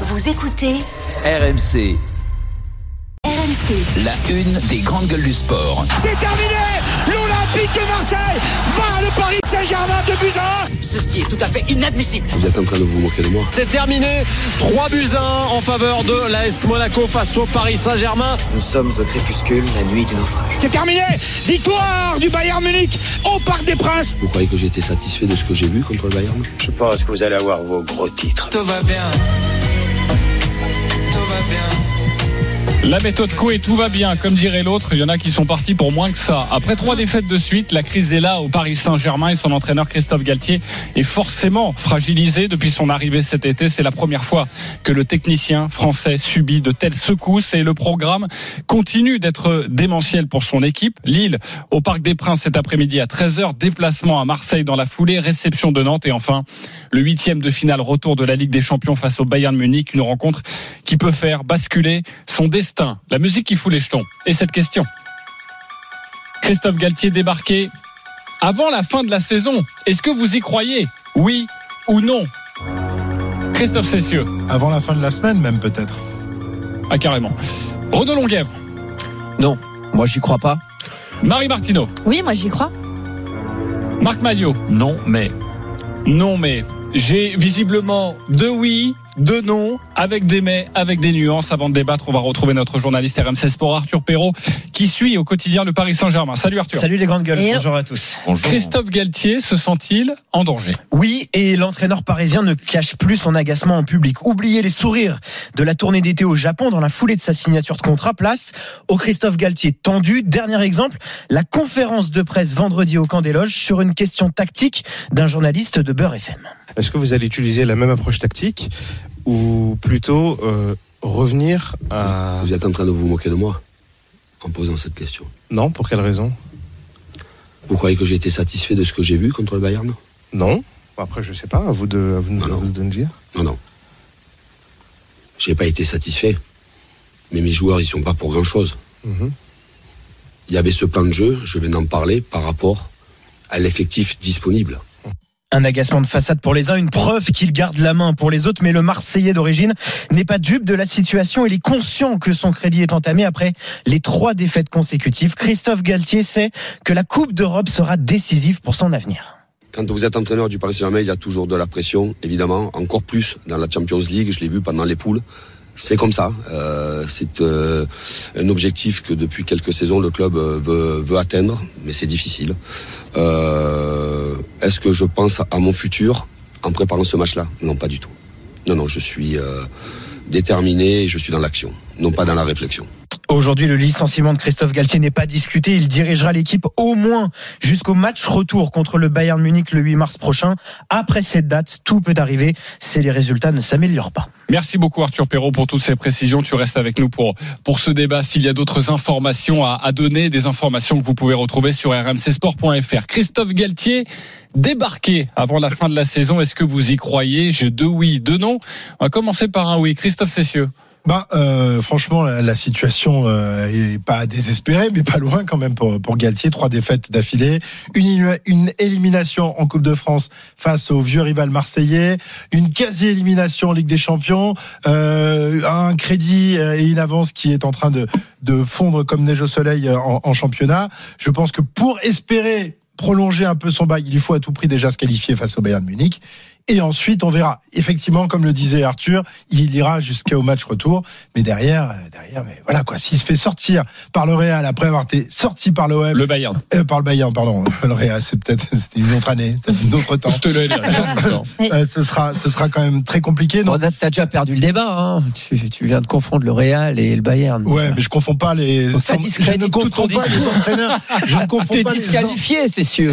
Vous écoutez RMC, RMC. la une des grandes gueules du sport. C'est terminé L'Olympique de Marseille bat le Paris Saint-Germain de un. Ceci est tout à fait inadmissible. Vous êtes en train de vous moquer de moi C'est terminé. 3 buts à 1 en faveur de l'AS Monaco face au Paris Saint-Germain. Nous sommes au crépuscule, la nuit du naufrage. C'est terminé Victoire du Bayern Munich au Parc des Princes Vous croyez que j'ai été satisfait de ce que j'ai vu contre le Bayern? Je pense que vous allez avoir vos gros titres. Tout va bien. Tout va bien. La méthode Coué, tout va bien, comme dirait l'autre. Il y en a qui sont partis pour moins que ça. Après trois défaites de suite, la crise est là au Paris Saint-Germain et son entraîneur Christophe Galtier est forcément fragilisé depuis son arrivée cet été. C'est la première fois que le technicien français subit de telles secousses et le programme continue d'être démentiel pour son équipe. Lille au Parc des Princes cet après-midi à 13h, déplacement à Marseille dans la foulée, réception de Nantes et enfin le huitième de finale retour de la Ligue des Champions face au Bayern Munich, une rencontre qui peut faire basculer son destin. La musique qui fout les jetons. Et cette question. Christophe Galtier débarqué avant la fin de la saison. Est-ce que vous y croyez? Oui ou non? Christophe Cessieux. Avant la fin de la semaine, même peut-être. Ah, carrément. Renaud Longuèvre. Non, moi j'y crois pas. Marie Martineau. Oui, moi j'y crois. Marc Maillot. Non, mais Non, mais j'ai visiblement deux oui, deux non, avec des mais, avec des nuances. Avant de débattre, on va retrouver notre journaliste RMC Sport, Arthur Perrault, qui suit au quotidien le Paris Saint-Germain. Salut Arthur. Salut les grandes gueules. Bonjour à tous. Christophe Galtier se sent-il en danger? Oui, et l'entraîneur parisien ne cache plus son agacement en public. Oubliez les sourires de la tournée d'été au Japon dans la foulée de sa signature de contrat. Place au Christophe Galtier tendu. Dernier exemple, la conférence de presse vendredi au camp des loges sur une question tactique d'un journaliste de Beurre FM. Est-ce que vous allez utiliser la même approche tactique ou plutôt euh, revenir à... Vous êtes en train de vous moquer de moi en posant cette question. Non, pour quelle raison? Vous croyez que j'ai été satisfait de ce que j'ai vu contre le Bayern? Non. Après, je sais pas, à vous de, à vous de, Non, non. à vous de me dire. Non, non. J'ai pas été satisfait. Mais mes joueurs, ils sont pas pour grand-chose. Mhm. Il y avait ce plan de jeu, je vais en parler par rapport à l'effectif disponible. Un agacement de façade pour les uns, une preuve qu'il garde la main pour les autres, mais le Marseillais d'origine n'est pas dupe de la situation. Il est conscient que son crédit est entamé après les trois défaites consécutives. Christophe Galtier sait que la Coupe d'Europe sera décisive pour son avenir. Quand vous êtes entraîneur du Paris Saint-Germain, il y a toujours de la pression, évidemment, encore plus dans la Champions League. Je l'ai vu pendant les poules. C'est comme ça. Euh, c'est euh, un objectif que depuis quelques saisons le club euh, veut, atteindre, mais c'est difficile. Est-ce que je pense à mon futur en préparant ce match-là? Non, pas du tout. Non, non, je suis déterminé et je suis dans l'action, non pas dans la réflexion. Aujourd'hui, le licenciement de Christophe Galtier n'est pas discuté. Il dirigera l'équipe au moins jusqu'au match retour contre le Bayern Munich le 8 mars prochain. Après cette date, tout peut arriver si les résultats ne s'améliorent pas. Merci beaucoup Arthur Perrault pour toutes ces précisions. Tu restes avec nous pour, pour ce débat. S'il y a d'autres informations à, à donner, des informations que vous pouvez retrouver sur rmcsport.fr. Christophe Galtier, débarqué avant la fin de la saison. Est-ce que vous y croyez? J'ai deux oui, deux non. On va commencer par un oui. Christophe Cessieux. Bah, euh, franchement, la, situation euh, pas désespérée, mais pas loin quand même pour, pour Galtier. Trois défaites d'affilée, une, une élimination en Coupe de France face au vieux rival marseillais, une quasi-élimination en Ligue des Champions, euh, un crédit euh, et une avance qui est en train de, de fondre comme neige au soleil en, championnat. Je pense que pour espérer prolonger un peu son bail, il faut à tout prix déjà se qualifier face au Bayern Munich. Et ensuite, on verra. Effectivement, comme le disait Arthur, il ira jusqu'au match retour. Mais derrière, euh, derrière, mais voilà quoi. S'il se fait sortir par le Real après avoir été sorti par l'OM, Le Bayern. euh, par le Bayern, pardon, le Real, c'est peut-être c'était une autre année, c'est un autre temps. Je te le dis. Euh, ce sera, ce sera quand même très compliqué. Non? Bon, t'as déjà perdu le débat. Hein. Tu, tu viens de confondre le Real et le Bayern. Ouais, mais je confonds pas les. Ça je ne tout ton confonds pas les entraîneurs. Je ne confonds pas les disqualifié, c'est sûr.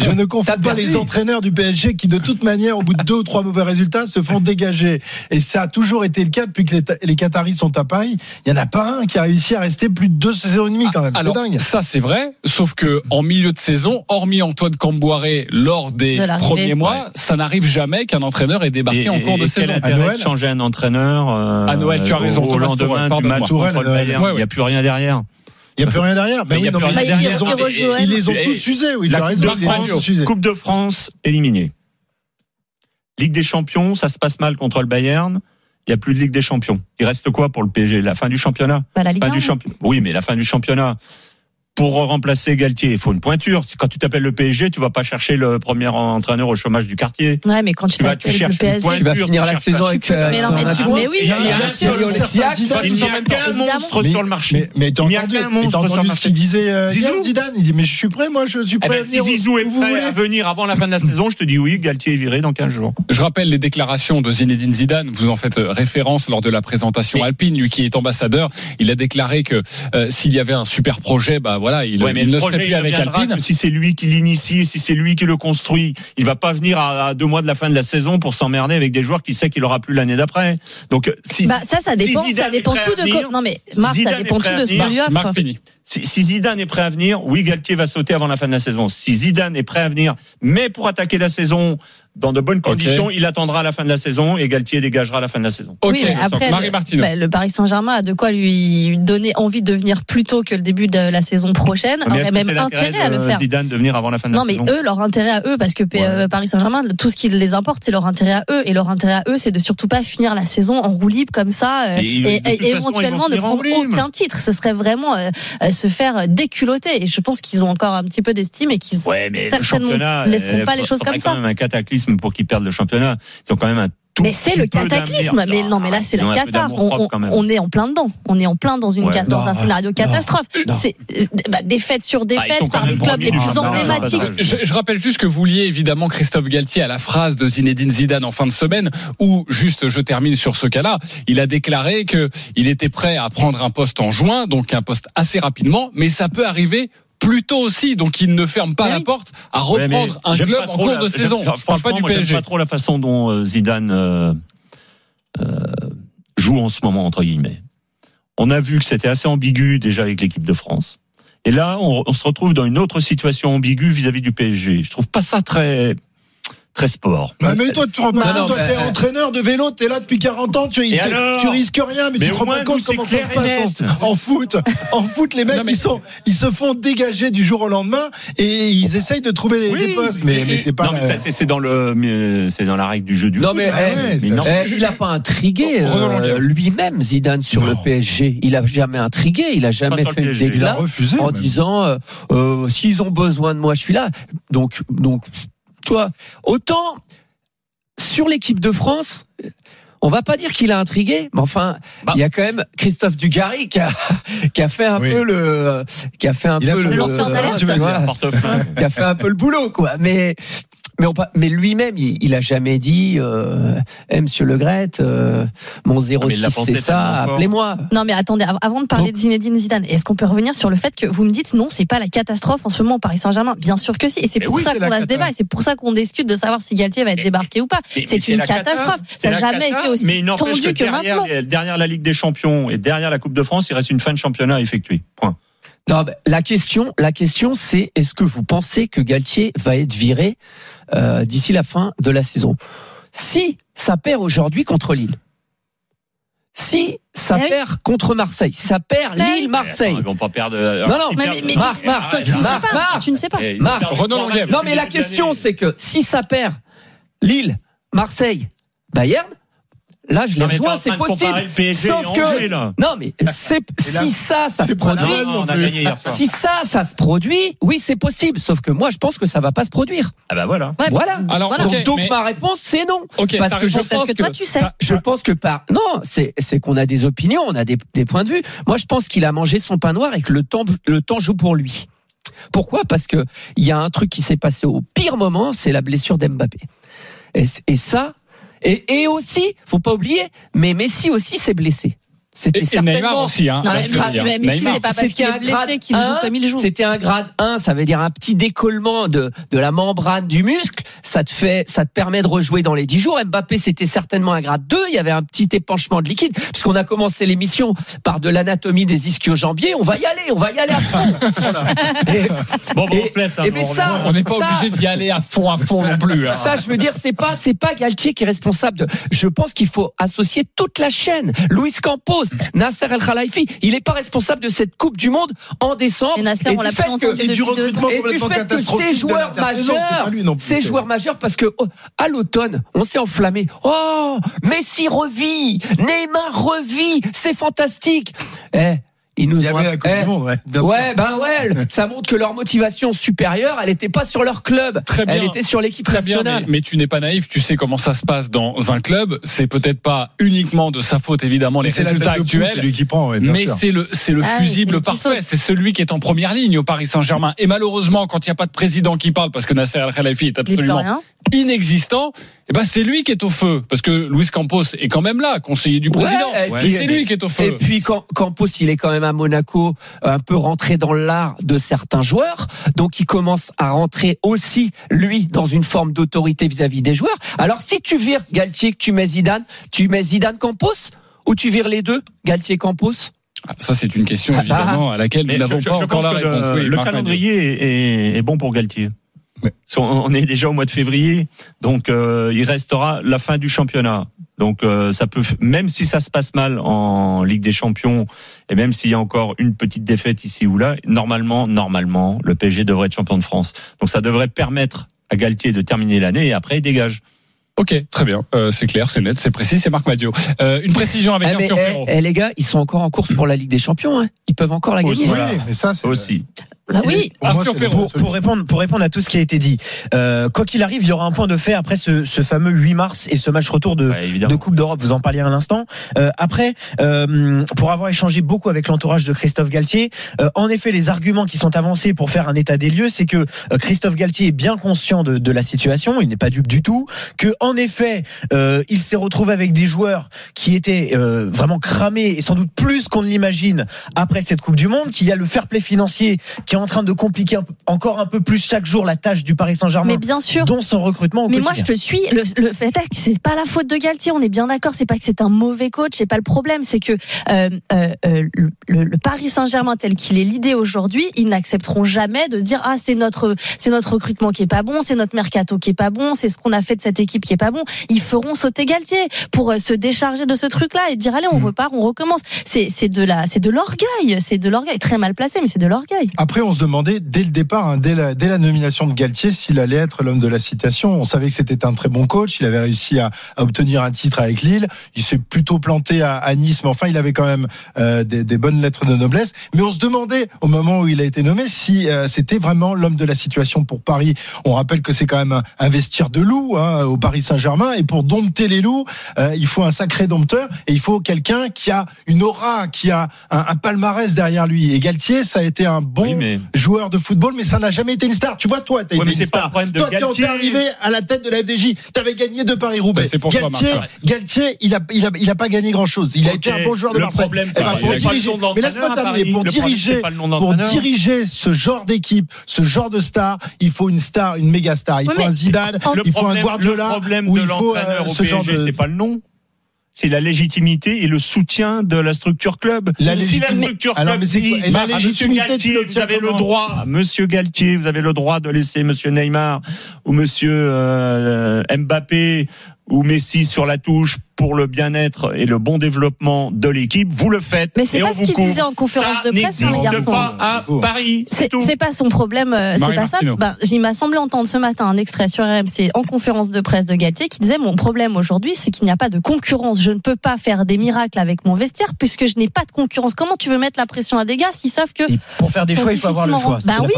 Je ne confonds pas perdu. les entraîneurs du PSG qui, de toute manière, bout de deux ou trois mauvais résultats, se font dégager. Et ça a toujours été le cas depuis que les, les Qataris sont à Paris. Il n'y en a pas un qui a réussi à rester plus de deux saisons et demie quand même. C'est Alors, dingue. ça c'est vrai, sauf que en milieu de saison, hormis Antoine Camboiré lors des De premiers mois, ça n'arrive jamais qu'un entraîneur ait débarqué en cours de saison. À Noël, changer un entraîneur euh, À Noël, tu as raison, au, au lendemain du match contre le. Bayern. Il ouais. n'y a plus rien derrière. il n'y a plus rien derrière. Ben oui, a non, plus rien ils, derrière. ont, ils les ont Et- tous usés. Oui, tu La as raison. De. Coupe de France éliminée. Ligue des Champions, ça se passe mal contre le Bayern. il y a plus de Ligue des Champions. Il reste quoi pour le PSG La fin du championnat? Bah, la Ligue Fin 1, du champion- Oui, mais la fin du championnat. Pour remplacer Galtier, il faut une pointure. Quand tu t'appelles le PSG, tu vas pas chercher le premier entraîneur au chômage du quartier. Ouais, mais quand tu Tu vas, tu t'appelles le cherches une PSG, pointure. Tu vas finir la saison avec. euh, mais non, mais, tu, mais oui, Il y a- il y a bien un sûr. seul- Oleksiak, Il n'y a qu'un monstre sur le marché. Mais, t'as Il n'y a entendu, le ce marché. qu'il disait euh, Zidane? Il dit mais je suis prêt, moi je suis Eh prêt. à ben, si venir où- Zizou est prêt voulez. à venir avant la fin de la saison, je te dis oui, Galtier est viré dans 15 jours. Je rappelle les déclarations de Zinedine Zidane. Vous en faites euh, référence lors de la présentation alpine. Lui qui est ambassadeur, il a déclaré que euh, s'il y avait un super projet, bah voilà, il, Ouais, mais il le ne projet, serait plus il avec Alpine. si c'est lui qui l'initie, si c'est lui qui le construit, il va pas venir à, à deux mois de la fin de la saison pour s'emmerder avec des joueurs qui sait qu'il aura plus l'année d'après. Donc si, Bah, ça, ça dépend, si ça dépend tout de venir. Non, mais Marc, ça dépend tout de ce qu'on lui offre. Marc fini. Si, si Zidane est prêt à venir, oui, Galtier va sauter avant la fin de la saison. Si Zidane est prêt à venir, mais pour attaquer la saison dans de bonnes conditions, il attendra la fin de la saison et Galtier dégagera la fin de la saison. Ok, oui, mais après, Marie le, Martineau. bah, le Paris Saint-Germain a de quoi lui donner envie de venir plus tôt que le début de la saison prochaine, Mais aurait même intérêt à le de faire. Zidane de venir avant la fin de la Non, mais saison? eux, leur intérêt à eux, parce que Ouais. euh, Paris Saint-Germain, tout ce qui les importe, c'est leur intérêt à eux. Et leur intérêt à eux, c'est de surtout pas finir la saison en roue libre comme ça euh, Et façon, éventuellement ne prendre aucun titre. Ce serait vraiment euh, se faire déculoter. Et je pense qu'ils ont encore un petit peu d'estime et qu'ils Ouais, mais certainement championnat, laisseront euh, pas les choses comme quand ça. même un cataclysme pour qu'ils perdent le championnat. Ils ont quand même un tout Mais c'est le cataclysme. Mais non, mais là, c'est la cata. On, est en plein dedans. On est en plein dans une Ouais. dans Non, un scénario catastrophe. non. C'est euh, bah, défaite sur Bah, défaite quand par les même clubs les plus emblématiques. Je, je rappelle juste que vous liez évidemment Christophe Galtier à la phrase de Zinedine Zidane en fin de semaine où, juste je termine sur ce cas-là, il a déclaré que il était prêt à prendre un poste en juin, donc un poste assez rapidement, mais ça peut arriver plus tôt aussi, donc il ne ferme pas Oui. la porte à Ouais, reprendre un club en cours la- de saison. Je parle pas franchement, du moi, j'aime PSG. pas trop la façon dont euh, Zidane euh, euh, joue en ce moment entre guillemets. On a vu que c'était assez ambigu déjà avec l'équipe de France. Et là, on, on se retrouve dans une autre situation ambiguë vis-à-vis du PSG. Je trouve pas ça très très sport. Bah, mais toi, tu te rends pas Non, toi, mais- t'es entraîneur de vélo, t'es là depuis 40 ans, tu, Et tu- alors tu risques rien, mais, Mais tu te rends moins, pas compte comment ça se passe en, en foot. En foot, les mecs, Non, mais- ils sont, ils se font dégager du jour au lendemain et ils essayent de trouver des- Oui. des postes, mais, mais c'est pas. non, mais ça, c'est- dans le mais c'est dans la règle du jeu du Non foot. mais, Ah ouais, mais non. eh, il a pas intrigué euh, Renaud Languet. lui-même Zidane sur le PSG. Il a jamais intrigué, il a jamais fait le refusé. en disant euh, euh, s'ils ont besoin de moi, je suis là. Donc donc tu vois, autant sur l'équipe de France, on va pas dire qu'il a intrigué, mais enfin, Bah. il y a quand même Christophe Dugarry qui a, qui a fait un Oui. peu le qui a fait un Il peu le, Portefeuille. qui a fait un peu le boulot, quoi. Mais mais, on, mais lui-même, il, il a jamais dit, euh, eh, Monsieur Le Gret, euh, mon mais il 06 l'a pensé c'est ça, appelez-moi. Non mais attendez, av- avant de parler Donc- de Zinedine Zidane, est-ce qu'on peut revenir sur le fait que vous me dites non, c'est pas la catastrophe en ce moment au Paris Saint-Germain? Bien sûr que si, et c'est pour oui, ça qu'on a ce débat, et c'est pour ça qu'on discute de savoir si Galtier va être Mais- débarqué ou pas. C'est une catastrophe. Ça n'a jamais cata, été aussi tendu que derrière, maintenant. Derrière la Ligue des Champions et derrière la Coupe de France, il reste une fin de championnat à effectuer. Point. Non, la question, la question, c'est est-ce que vous pensez que Galtier va être viré euh, d'ici la fin de la saison Si ça perd aujourd'hui contre Lille, si ça oui. perd contre Marseille, si ça perd oui. Lille-Marseille. Attends, Ils vont pas perdre. euh, Non, non, ils Mais, perdent- mais- mais- Marc, Marc, tu ne sais Marc, pas. Marc. Tu ne sais pas. Eh, Marc, Renaud Non, mais la question, c'est que si ça perd Lille, Marseille, Bayern, là, je les Non, rejoins, c'est possible. Sauf que- Angers. Non, mais si ça, ça se produit. même Non, non on a plus. gagné hier soir. Si ça, ça se produit, oui, c'est possible. Sauf que moi, je pense que ça va pas se produire. Ah bah voilà. Ouais, Voilà. Alors, Voilà. donc, ok, donc mais- ma réponse, c'est non. Ok, Parce que je pense que toi, tu sais. Je pense que par non, c'est c'est qu'on a des opinions, on a des, des points de vue. Moi, je pense qu'il a mangé son pain noir et que le temps le temps joue pour lui. Pourquoi? Parce que il y a un truc qui s'est passé au pire moment, c'est la blessure d'Mbappé. Et, et ça, et, et aussi, faut pas oublier, mais Messi aussi s'est blessé. C'était certainement Neymar aussi, hein. C'était est un grade blessé qu'il joue un, comme il joue. C'était un grade 1, ça veut dire un petit décollement de, de la membrane du muscle. Ça te fait, ça te permet de rejouer dans les 10 jours. Mbappé, c'était certainement un grade 2. Il y avait un petit épanchement de liquide. Puisqu'on a commencé l'émission par de l'anatomie des ischio-jambiers. On va y aller, on va y aller à fond. Et- Bon, bon, Et- on te laisse. et bon, mais on ça- revient. On n'est pas Ça- obligé d'y aller à fond, à fond non plus. hein. Ça, je veux dire, c'est pas, c'est pas Galtier qui est responsable de. Je pense qu'il faut associer toute la chaîne. Luis Campos, Nasser El Khalifi, il n'est pas responsable de cette Coupe du Monde en décembre. Et Nasser, on du l'a fait que- Et du recrutement et du complètement fait que catastrophique ces joueurs majeurs, plus. ces joueurs majeurs, parce que oh, à l'automne, on s'est enflammé. Oh, Messi revit, Neymar revit, c'est fantastique. Eh, ils nous Il y ont avait la Coupe eh, du Monde, ouais. bien sûr. Ouais, ben ouais, ça montre que leur motivation supérieure, elle n'était pas sur leur club, Très bien. elle était sur l'équipe bien, nationale. mais, mais tu n'es pas naïf, tu sais comment ça se passe dans un club. C'est peut-être pas uniquement de sa faute, évidemment, les Mais la résultats actuels. C'est lui qui prend, ouais, bien Mais sûr. c'est le c'est le Ah fusible parfait. C'est celui qui est en première ligne au Paris Saint-Germain. Et malheureusement, quand il n'y a pas de président qui parle, parce que Nasser El Khelaïfi est absolument inexistant, et ben c'est lui qui est au feu. Parce que Luis Campos est quand même là, conseiller du président. Ouais, et c'est lui qui est au feu. Et puis quand Campos, il est quand même à Monaco, un peu rentré dans l'art de certains joueurs, donc il commence à rentrer aussi lui dans une forme d'autorité vis-à-vis des joueurs. Alors si tu vires Galtier, que tu mets Zidane, tu mets Zidane Campos ou tu vires les deux, Galtier Campos? Ah, Ça, c'est une question Ah, évidemment à laquelle nous Mais n'avons pas je encore la pense que réponse. Le, Oui, le Marc calendrier est, bon pour Galtier. Mais- On on est déjà au mois de février, donc euh, il restera la fin du championnat. Donc euh, ça peut, même si ça se passe mal en Ligue des Champions, et même s'il y a encore une petite défaite ici ou là, normalement, normalement, le PSG devrait être champion de France. Donc ça devrait permettre à Galtier de terminer l'année et après il dégage. Ok, très bien. Euh, c'est clair, c'est net, c'est précis. C'est Marc Madio. Euh, une précision avec Eh, mais, eh, eh, les gars, ils sont encore en course pour la Ligue des Champions. hein. Ils peuvent encore la Aussi. gagner. Oui, mais ça, c'est Aussi. Bah oui. Pour moi, Pour, pour répondre, pour répondre à tout ce qui a été dit, euh, quoi qu'il arrive, il y aura un point de fait après ce, ce fameux 8 mars et ce match retour de, Ouais, de Coupe d'Europe. Vous en parliez à l'instant. Euh, après, euh, pour avoir échangé beaucoup avec l'entourage de Christophe Galtier, euh, en effet, les arguments qui sont avancés pour faire un état des lieux, c'est que euh, Christophe Galtier est bien conscient de, de la situation, il n'est pas dupe du tout, que en effet, euh, il s'est retrouvé avec des joueurs qui étaient euh, vraiment cramés et sans doute plus qu'on ne l'imagine après cette Coupe du Monde, qu'il y a le fair play financier qui est en train de compliquer un peu- encore un peu plus chaque jour la tâche du Paris Saint-Germain, Mais bien sûr. dont son recrutement au Mais moi, je te suis. Le, le fait est que c'est pas la faute de Galtier. On est bien d'accord. C'est pas que c'est un mauvais coach. C'est pas le problème. C'est que euh, euh, euh, le, le- le Paris Saint-Germain tel qu'il est l'idée aujourd'hui, ils n'accepteront jamais de dire ah c'est notre c'est notre recrutement qui est pas bon, c'est notre mercato qui est pas bon, c'est ce qu'on a fait de cette équipe qui est pas bon. Ils feront sauter Galtier pour se décharger de ce truc-là et dire allez on Mhm. repart, on recommence. C'est c'est de la c'est de l'orgueil. C'est de l'orgueil très mal placé, mais c'est de l'orgueil. Après, on se demandait dès le départ, hein, dès, la, nomination de Galtier, s'il allait être l'homme de la citation. On savait que c'était un très bon coach. Il avait réussi à, obtenir un titre avec Lille. Il s'est plutôt planté à, Nice, mais enfin, il avait quand même euh, des, bonnes lettres de noblesse. Mais on se demandait au moment où il a été nommé si euh, c'était vraiment l'homme de la situation pour Paris. On rappelle que c'est quand même un, vestiaire de loups hein, au Paris Saint-Germain. Et pour dompter les loups, euh, il faut un sacré dompteur et il faut quelqu'un qui a une aura, qui a un, palmarès derrière lui. Et Galtier, ça a été un bon joueur de football, mais ça n'a jamais été une star. Tu vois, toi, t'as Ouais, été une star. le problème de toi, quand t'es arrivé à la tête de la FDJ, t'avais gagné de Paris-Roubaix. C'est pour toi, Galtier. Galtier, il a, il a, il a pas gagné grand chose. Il a été un bon joueur de le Marseille. problème, Eh ben, pour diriger, mais laisse-moi terminer. Pour diriger, pour diriger ce genre d'équipe, ce genre de star, il faut une star, une méga star. Il faut un Zidane, il faut un Guardiola, le problème ou de il faut euh, l'entraîneur au ce genre PSG, de. c'est pas le nom. C'est la légitimité et le soutien de la structure club. La si la structure Alors, club mais dit, quoi- la bah, Monsieur Galtier, vous avez le droit, Monsieur Galtier, vous avez le droit de laisser Monsieur Neymar ou Monsieur euh, Mbappé ou Messi sur la touche pour le bien-être et le bon développement de l'équipe. Vous le faites. Mais c'est pas ce qu'il disait en conférence Ça de presse, hein, n'existe pas à Paris. C'est pas son problème, euh, c'est pas ça. Ben, il m'a semblé entendre ce matin un extrait sur RMC en conférence de presse de Galtier qui disait mon problème aujourd'hui, c'est qu'il n'y a pas de concurrence. Je ne peux pas faire des miracles avec mon vestiaire puisque je n'ai pas de concurrence. Comment tu veux mettre la pression à des gars s'ils savent que Et pour faire des choix, il faut avoir le choix. la oui,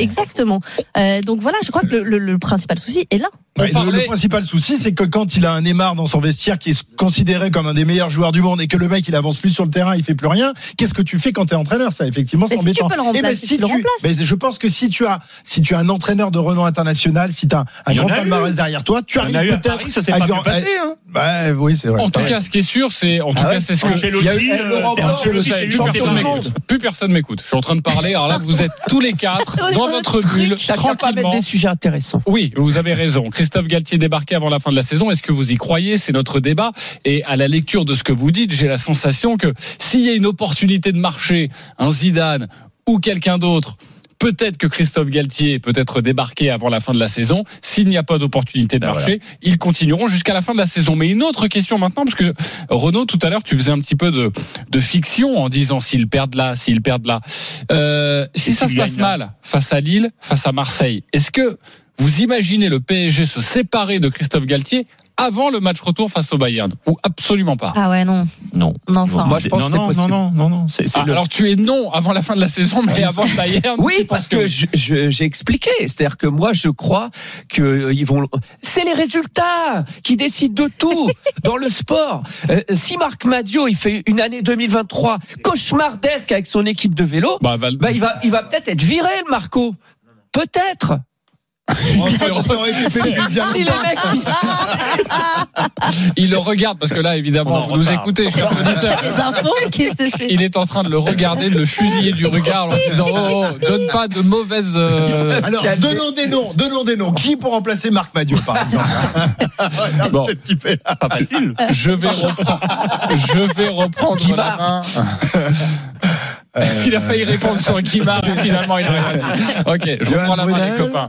exactement. Euh, donc voilà, je crois que le, le- le principal souci est là. Ouais, le- parlait- Le, principal souci, c'est que quand il a un Neymar dans son vestiaire qui est considéré comme un des meilleurs joueurs du monde et que le mec il avance plus sur le terrain, il fait plus rien, qu'est-ce que tu fais quand tu es entraîneur? Ça, effectivement, c'est Mais si tu embêtant. peux le Eh ben, tu je pense que si tu as, si tu as un entraîneur de renom international, si tu as un grand palmarès derrière toi, tu arrives peut-être. Ça s'est à pas lui- bien passé. Hein. Bah, oui, c'est vrai. En tout cas, ce qui est sûr, c'est en tout Ah ouais cas, c'est ce que. Plus personne m'écoute. Je suis en train de parler. Alors là, vous êtes tous les quatre dans votre bulle, qu'à pas tranquillement. mettre des sujets intéressants. Oui, vous avez raison. Christophe Galtier débarqué avant la fin de la saison. Est-ce que vous y croyez? C'est notre débat. Et à la lecture de ce que vous dites, j'ai la sensation que s'il y a une opportunité de marché, un Zidane ou quelqu'un d'autre peut-être que Christophe Galtier peut être débarqué avant la fin de la saison. S'il n'y a pas d'opportunité de Ah, marché, ils continueront jusqu'à la fin de la saison. Mais une autre question maintenant, parce que Renaud, tout à l'heure, tu faisais un petit peu de, de fiction en disant s'ils perdent là, s'ils perdent là. Euh, si ça se passe mal face à Lille, face à Marseille, est-ce que vous imaginez le PSG se séparer de Christophe Galtier avant le match retour face au Bayern ou absolument pas? Ah ouais, non. Non. Non, enfin. Moi, je pense non, que c'est non, possible. non, non, non, non, c'est c'est Ah, le- Alors tu es non avant la fin de la saison, mais avant le Bayern. Oui, parce que oui. je- je- j'ai expliqué. C'est-à-dire que moi, je crois que euh, ils vont. C'est les résultats qui décident de tout dans le sport. Euh, si Marc Madio il fait une année 2023 cauchemardesque avec son équipe de vélo, Bah, Val- bah il va, il va peut-être être viré, le Marco. Peut-être. Il le regarde parce que là, évidemment, en vous nous écoutez, chers auditeurs. Il est en train de le regarder, de le fusiller du regard en disant oh, oh, donne pas de mauvaises. euh, Alors, donnons des noms, donnons des noms. Qui pour remplacer Marc Madiot, par exemple Bon. Qu'il fait- pas facile. Je vais reprendre. Je vais reprendre la main. Il a failli répondre sur Guimard, mais finalement il a rien dit. Ok, je reprends la main des copains.